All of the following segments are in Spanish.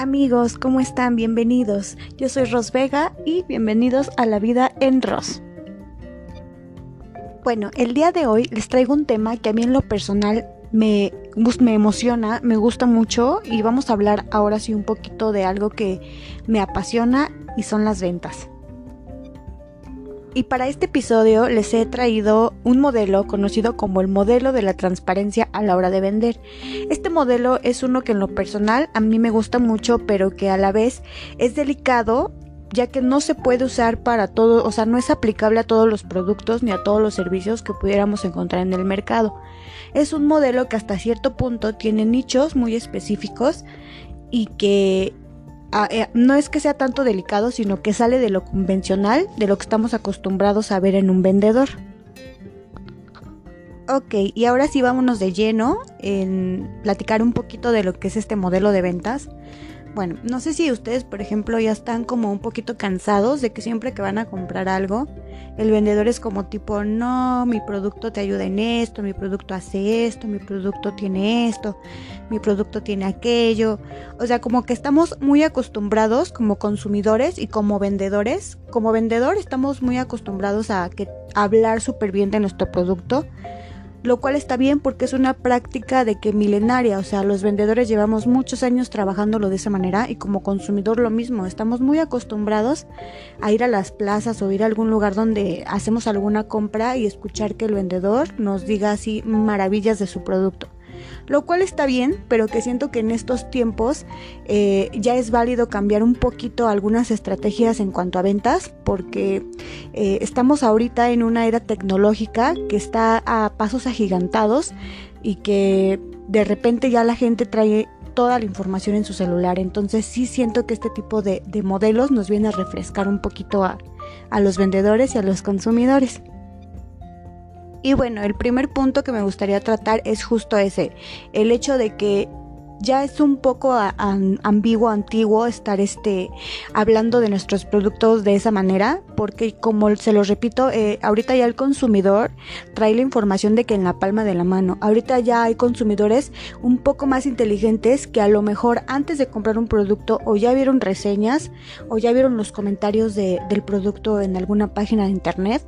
Amigos, ¿cómo están? Bienvenidos. Yo soy Ros Vega y bienvenidos a La Vida en Ros. Bueno, el día de hoy les traigo un tema que a mí en lo personal me, me emociona, me gusta mucho y vamos a hablar ahora sí un poquito de algo que me apasiona y son las ventas. Y para este episodio les he traído un modelo conocido como el modelo de la transparencia a la hora de vender. Este modelo es uno que en lo personal a mí me gusta mucho, pero que a la vez es delicado ya que no se puede usar para todo, o sea, no es aplicable a todos los productos ni a todos los servicios que pudiéramos encontrar en el mercado. Es un modelo que hasta cierto punto tiene nichos muy específicos y que no es que sea tanto delicado, sino que sale de lo convencional, de lo que estamos acostumbrados a ver en un vendedor. Ok, y ahora sí vámonos de lleno en platicar un poquito de lo que es este modelo de ventas. Bueno, no sé si ustedes, por ejemplo, ya están como un poquito cansados de que siempre que van a comprar algo, el vendedor es como tipo, no, mi producto te ayuda en esto, mi producto hace esto, mi producto tiene esto, mi producto tiene aquello. O sea, como que estamos muy acostumbrados como consumidores y como vendedores. Como vendedor estamos muy acostumbrados a, que, hablar súper bien de nuestro producto lo cual está bien porque es una práctica de que milenaria, o sea, los vendedores llevamos muchos años trabajándolo de esa manera y como consumidor lo mismo, estamos muy acostumbrados a ir a las plazas o ir a algún lugar donde hacemos alguna compra y escuchar que el vendedor nos diga así maravillas de su producto lo cual está bien, pero que siento que en estos tiempos eh, ya es válido cambiar un poquito algunas estrategias en cuanto a ventas, porque eh, estamos ahorita en una era tecnológica que está a pasos agigantados y que de repente ya la gente trae toda la información en su celular. Entonces sí siento que este tipo de, modelos nos viene a refrescar un poquito a los vendedores y a los consumidores. Y bueno, el primer punto que me gustaría tratar es justo ese, el hecho de que ya es un poco ambiguo, antiguo estar este, hablando de nuestros productos de esa manera, porque como se los repito, eh, ahorita ya el consumidor trae la información de que en la palma de la mano. Ahorita ya hay consumidores un poco más inteligentes que a lo mejor antes de comprar un producto o ya vieron reseñas o ya vieron los comentarios de, del producto en alguna página de internet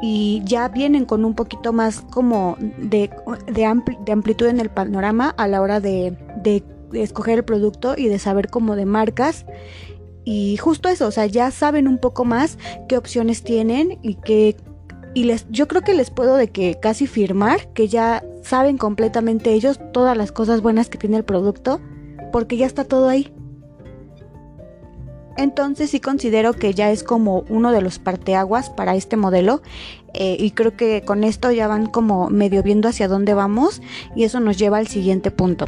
y ya vienen con un poquito más como de, de, amplitud en el panorama a la hora de, de, escoger el producto y de saber como de marcas. Y justo eso, o sea, ya saben un poco más qué opciones tienen y que y les yo creo que les puedo de que casi firmar que ya saben completamente ellos todas las cosas buenas que tiene el producto porque ya está todo ahí. Entonces sí considero que ya es como uno de los parteaguas para este modelo eh, y creo que con esto ya van como medio viendo hacia dónde vamos y eso nos lleva al siguiente punto.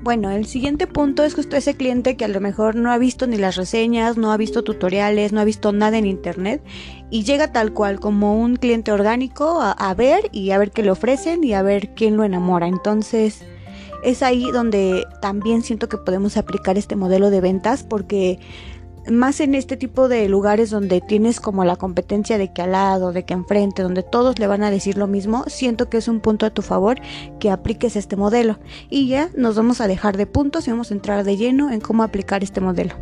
Bueno, el siguiente punto es justo ese cliente que a lo mejor no ha visto ni las reseñas, no ha visto tutoriales, no ha visto nada en internet y llega tal cual como un cliente orgánico a, a ver y a ver qué le ofrecen y a ver quién lo enamora. Entonces, es ahí donde también siento que podemos aplicar este modelo de ventas porque más en este tipo de lugares donde tienes como la competencia de que al lado, de que enfrente, donde todos le van a decir lo mismo, siento que es un punto a tu favor que apliques este modelo. Y ya nos vamos a dejar de puntos y vamos a entrar de lleno en cómo aplicar este modelo.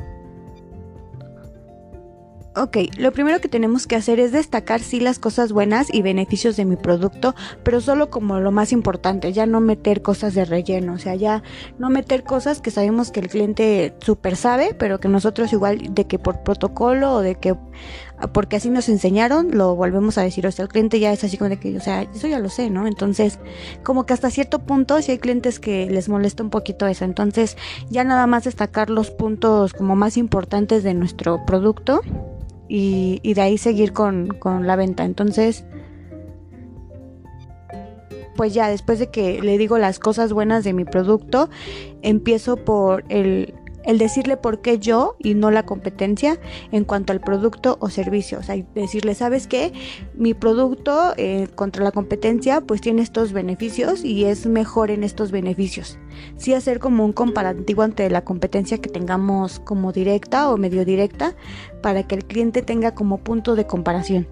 Ok, lo primero que tenemos que hacer es destacar sí las cosas buenas y beneficios de mi producto, pero solo como lo más importante, ya no meter cosas de relleno, o sea, ya no meter cosas que sabemos que el cliente super sabe, pero que nosotros igual de que por protocolo o de que porque así nos enseñaron, lo volvemos a decir, o sea, el cliente ya es así como de que, o sea, eso ya lo sé, ¿no? Entonces, como que hasta cierto punto si hay clientes que les molesta un poquito eso, entonces ya nada más destacar los puntos como más importantes de nuestro producto y, de ahí seguir con, con la venta. Entonces, pues ya después de que le digo las cosas buenas de mi producto, empiezo por el el decirle por qué yo y no la competencia en cuanto al producto o servicio. O sea, decirle, ¿sabes qué? Mi producto eh, contra la competencia pues tiene estos beneficios y es mejor en estos beneficios. Sí hacer como un comparativo ante la competencia que tengamos como directa o medio directa para que el cliente tenga como punto de comparación.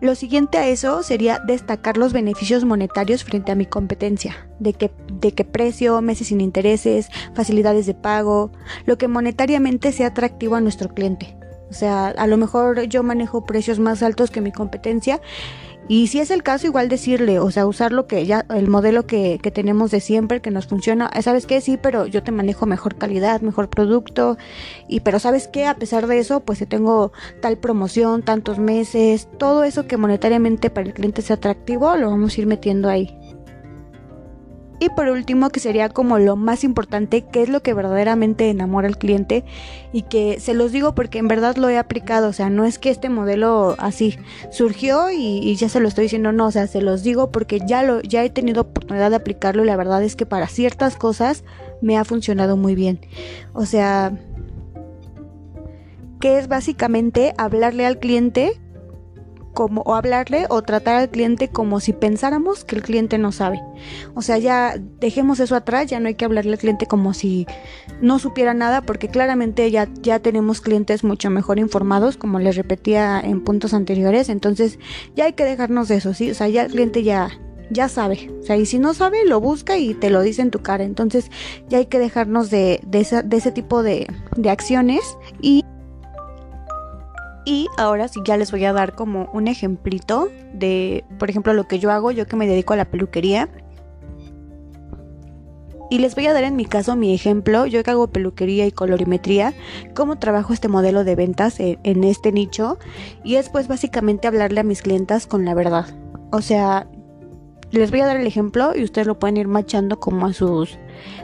Lo siguiente a eso sería destacar los beneficios monetarios frente a mi competencia, de qué de qué precio, meses sin intereses, facilidades de pago, lo que monetariamente sea atractivo a nuestro cliente. O sea, a lo mejor yo manejo precios más altos que mi competencia y si es el caso, igual decirle, o sea, usar lo que ya, el modelo que, que tenemos de siempre, que nos funciona, eh, ¿sabes qué? Sí, pero yo te manejo mejor calidad, mejor producto, y pero ¿sabes qué? A pesar de eso, pues te tengo tal promoción, tantos meses, todo eso que monetariamente para el cliente sea atractivo, lo vamos a ir metiendo ahí. Y por último, que sería como lo más importante, que es lo que verdaderamente enamora al cliente y que se los digo porque en verdad lo he aplicado, o sea, no es que este modelo así surgió y, ya se lo estoy diciendo, no, o sea, se los digo porque ya lo ya he tenido oportunidad de aplicarlo y la verdad es que para ciertas cosas me ha funcionado muy bien. O sea, que es básicamente hablarle al cliente como o hablarle o tratar al cliente como si pensáramos que el cliente no sabe. O sea, ya dejemos eso atrás, ya no hay que hablarle al cliente como si no supiera nada porque claramente ya ya tenemos clientes mucho mejor informados, como les repetía en puntos anteriores, entonces ya hay que dejarnos de eso, sí, o sea, ya el cliente ya ya sabe. O sea, y si no sabe, lo busca y te lo dice en tu cara. Entonces, ya hay que dejarnos de, de, de ese tipo de, de acciones. Y y ahora sí ya les voy a dar como un ejemplito de, por ejemplo, lo que yo hago, yo que me dedico a la peluquería. Y les voy a dar en mi caso mi ejemplo, yo que hago peluquería y colorimetría, cómo trabajo este modelo de ventas en, en este nicho. Y es pues básicamente hablarle a mis clientas con la verdad. O sea, les voy a dar el ejemplo y ustedes lo pueden ir machando como a sus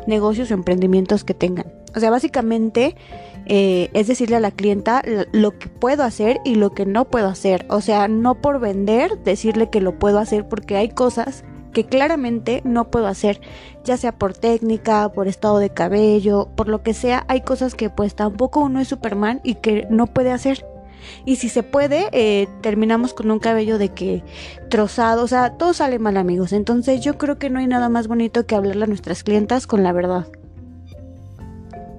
negocios o emprendimientos que tengan. O sea, básicamente eh, es decirle a la clienta lo que puedo hacer y lo que no puedo hacer. O sea, no por vender, decirle que lo puedo hacer porque hay cosas que claramente no puedo hacer, ya sea por técnica, por estado de cabello, por lo que sea, hay cosas que pues tampoco uno es Superman y que no puede hacer. Y si se puede, eh, terminamos con un cabello de que trozado, o sea, todo sale mal amigos. Entonces yo creo que no hay nada más bonito que hablarle a nuestras clientas con la verdad.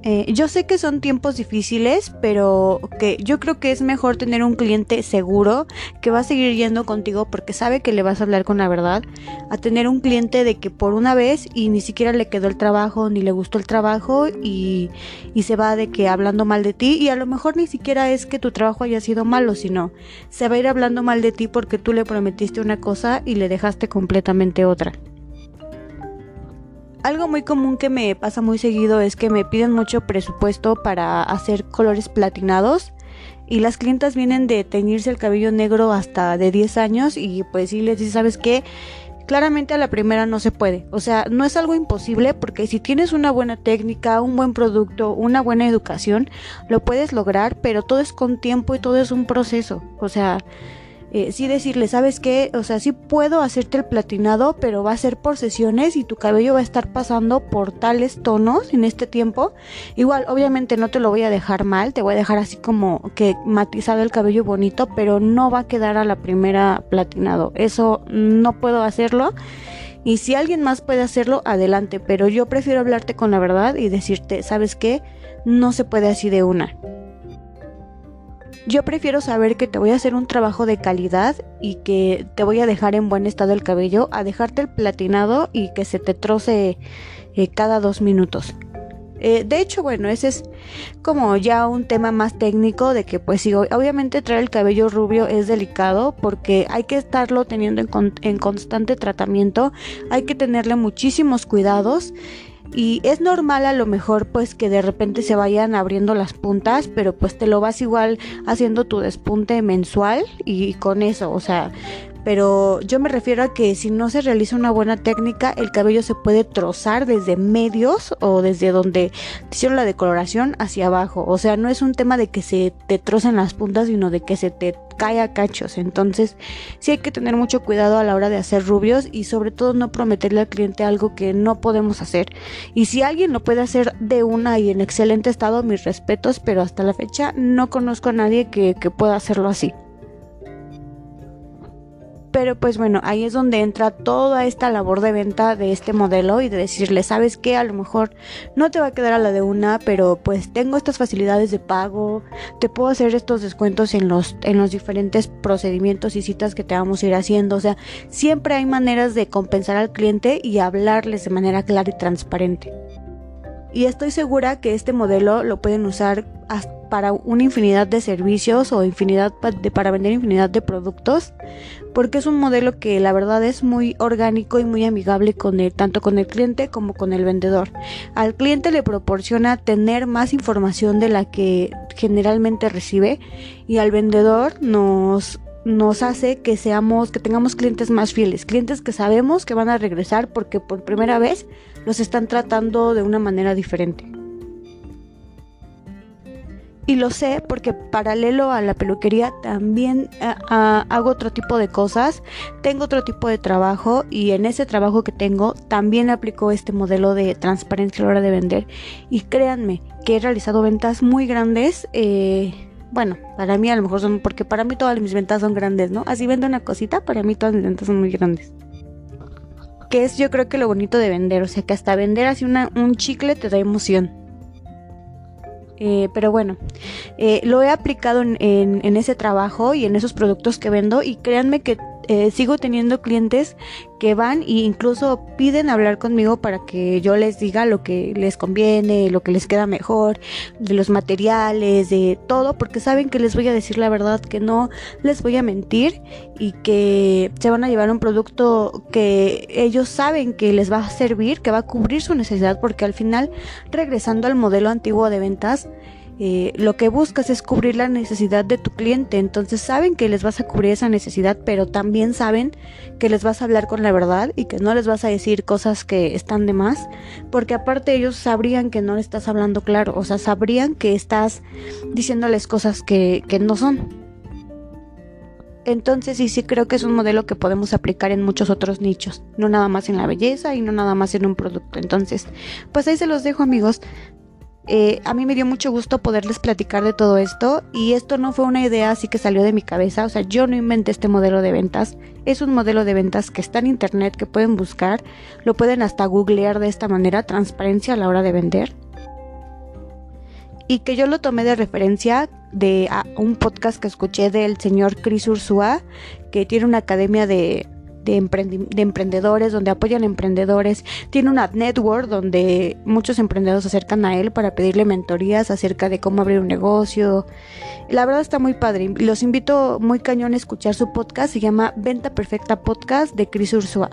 Eh, yo sé que son tiempos difíciles, pero que yo creo que es mejor tener un cliente seguro que va a seguir yendo contigo porque sabe que le vas a hablar con la verdad, a tener un cliente de que por una vez y ni siquiera le quedó el trabajo ni le gustó el trabajo y, y se va de que hablando mal de ti y a lo mejor ni siquiera es que tu trabajo haya sido malo, sino se va a ir hablando mal de ti porque tú le prometiste una cosa y le dejaste completamente otra. Algo muy común que me pasa muy seguido es que me piden mucho presupuesto para hacer colores platinados y las clientas vienen de teñirse el cabello negro hasta de 10 años y pues sí les dice, ¿sabes qué? Claramente a la primera no se puede. O sea, no es algo imposible porque si tienes una buena técnica, un buen producto, una buena educación, lo puedes lograr, pero todo es con tiempo y todo es un proceso. O sea, eh, sí decirle, ¿sabes qué? O sea, sí puedo hacerte el platinado, pero va a ser por sesiones y tu cabello va a estar pasando por tales tonos en este tiempo. Igual, obviamente no te lo voy a dejar mal, te voy a dejar así como que matizado el cabello bonito, pero no va a quedar a la primera platinado. Eso no puedo hacerlo. Y si alguien más puede hacerlo, adelante, pero yo prefiero hablarte con la verdad y decirte, ¿sabes qué? No se puede así de una. Yo prefiero saber que te voy a hacer un trabajo de calidad y que te voy a dejar en buen estado el cabello a dejarte el platinado y que se te troce eh, cada dos minutos. Eh, de hecho, bueno, ese es como ya un tema más técnico de que pues sí, obviamente traer el cabello rubio es delicado porque hay que estarlo teniendo en, en constante tratamiento, hay que tenerle muchísimos cuidados y es normal a lo mejor pues que de repente se vayan abriendo las puntas, pero pues te lo vas igual haciendo tu despunte mensual y con eso, o sea, pero yo me refiero a que si no se realiza una buena técnica, el cabello se puede trozar desde medios o desde donde hicieron la decoloración hacia abajo. O sea, no es un tema de que se te trocen las puntas, sino de que se te cae cachos. Entonces, sí hay que tener mucho cuidado a la hora de hacer rubios y sobre todo no prometerle al cliente algo que no podemos hacer. Y si alguien lo puede hacer de una y en excelente estado, mis respetos, pero hasta la fecha no conozco a nadie que, que pueda hacerlo así. Pero pues bueno, ahí es donde entra toda esta labor de venta de este modelo y de decirle, sabes que a lo mejor no te va a quedar a la de una, pero pues tengo estas facilidades de pago, te puedo hacer estos descuentos en los, en los diferentes procedimientos y citas que te vamos a ir haciendo. O sea, siempre hay maneras de compensar al cliente y hablarles de manera clara y transparente. Y estoy segura que este modelo lo pueden usar para una infinidad de servicios o infinidad para vender infinidad de productos porque es un modelo que la verdad es muy orgánico y muy amigable con el, tanto con el cliente como con el vendedor. Al cliente le proporciona tener más información de la que generalmente recibe y al vendedor nos nos hace que seamos, que tengamos clientes más fieles, clientes que sabemos que van a regresar porque por primera vez los están tratando de una manera diferente. Y lo sé porque paralelo a la peluquería también eh, hago otro tipo de cosas, tengo otro tipo de trabajo y en ese trabajo que tengo también aplico este modelo de transparencia a la hora de vender. Y créanme que he realizado ventas muy grandes. Eh, bueno, para mí a lo mejor son, porque para mí todas mis ventas son grandes, ¿no? Así vendo una cosita, para mí todas mis ventas son muy grandes. Que es yo creo que lo bonito de vender, o sea que hasta vender así una, un chicle te da emoción. Eh, pero bueno, eh, lo he aplicado en, en, ese trabajo y en esos productos que vendo y créanme que eh, sigo teniendo clientes que van e incluso piden hablar conmigo para que yo les diga lo que les conviene, lo que les queda mejor, de los materiales, de todo, porque saben que les voy a decir la verdad, que no les voy a mentir y que se van a llevar un producto que ellos saben que les va a servir, que va a cubrir su necesidad, porque al final, regresando al modelo antiguo de ventas, eh, lo que buscas es cubrir la necesidad de tu cliente. Entonces saben que les vas a cubrir esa necesidad, pero también saben que les vas a hablar con la verdad y que no les vas a decir cosas que están de más, porque aparte ellos sabrían que no le estás hablando claro, o sea, sabrían que estás diciéndoles cosas que, que no son. Entonces sí, sí creo que es un modelo que podemos aplicar en muchos otros nichos, no nada más en la belleza y no nada más en un producto. Entonces, pues ahí se los dejo amigos. Eh, a mí me dio mucho gusto poderles platicar de todo esto y esto no fue una idea así que salió de mi cabeza, o sea, yo no inventé este modelo de ventas, es un modelo de ventas que está en internet, que pueden buscar, lo pueden hasta googlear de esta manera, transparencia a la hora de vender. Y que yo lo tomé de referencia de un podcast que escuché del señor Chris Ursua, que tiene una academia de, de, emprendedores, donde apoyan emprendedores. Tiene una network donde muchos emprendedores se acercan a él para pedirle mentorías acerca de cómo abrir un negocio. La verdad está muy padre. Los invito muy cañón a escuchar su podcast. Se llama Venta Perfecta Podcast de Chris Ursua.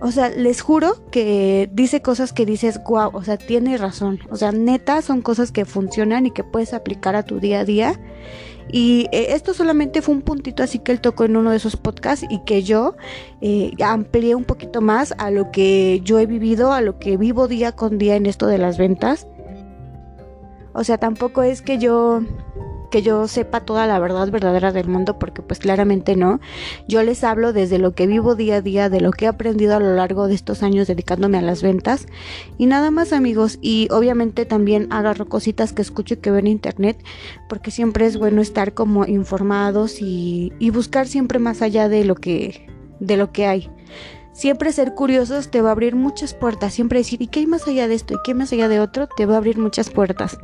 O sea, les juro que dice cosas que dices, wow, o sea, tiene razón. O sea, neta son cosas que funcionan y que puedes aplicar a tu día a día. Y eh, esto solamente fue un puntito así que él tocó en uno de esos podcasts y que yo eh, amplié un poquito más a lo que yo he vivido, a lo que vivo día con día en esto de las ventas. O sea, tampoco es que yo que yo sepa toda la verdad verdadera del mundo porque pues claramente no. Yo les hablo desde lo que vivo día a día, de lo que he aprendido a lo largo de estos años dedicándome a las ventas y nada más amigos y obviamente también agarro cositas que escucho y que veo en internet porque siempre es bueno estar como informados y, y buscar siempre más allá de lo que de lo que hay. Siempre ser curiosos te va a abrir muchas puertas, siempre decir, ¿y qué hay más allá de esto? ¿Y qué hay más allá de otro? Te va a abrir muchas puertas.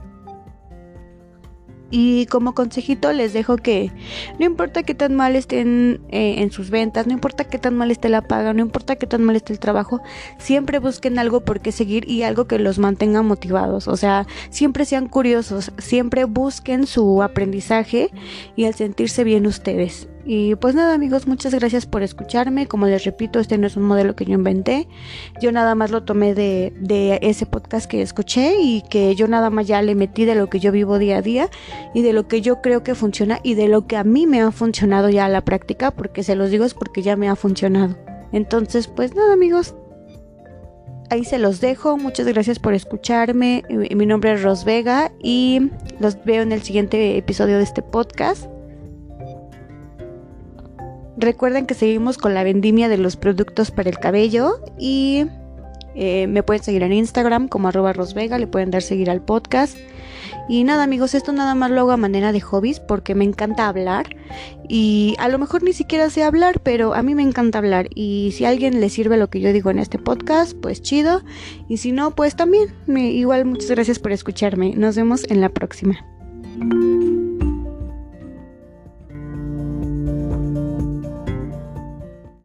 Y como consejito les dejo que no importa qué tan mal estén eh, en sus ventas, no importa qué tan mal esté la paga, no importa qué tan mal esté el trabajo, siempre busquen algo por qué seguir y algo que los mantenga motivados. O sea, siempre sean curiosos, siempre busquen su aprendizaje y el sentirse bien ustedes. Y pues nada amigos, muchas gracias por escucharme. Como les repito, este no es un modelo que yo inventé. Yo nada más lo tomé de, de, ese podcast que escuché y que yo nada más ya le metí de lo que yo vivo día a día y de lo que yo creo que funciona y de lo que a mí me ha funcionado ya a la práctica, porque se los digo es porque ya me ha funcionado. Entonces, pues nada amigos, ahí se los dejo. Muchas gracias por escucharme. Mi nombre es Ros Vega y los veo en el siguiente episodio de este podcast. Recuerden que seguimos con la vendimia de los productos para el cabello y eh, me pueden seguir en Instagram como arroba rosvega, le pueden dar seguir al podcast Y nada amigos, esto nada más lo hago a manera de hobbies porque me encanta hablar y a lo mejor ni siquiera sé hablar, pero a mí me encanta hablar y si a alguien le sirve lo que yo digo en este podcast, pues chido. Y si no, pues también. igual muchas gracias por escucharme. Nos vemos en la próxima.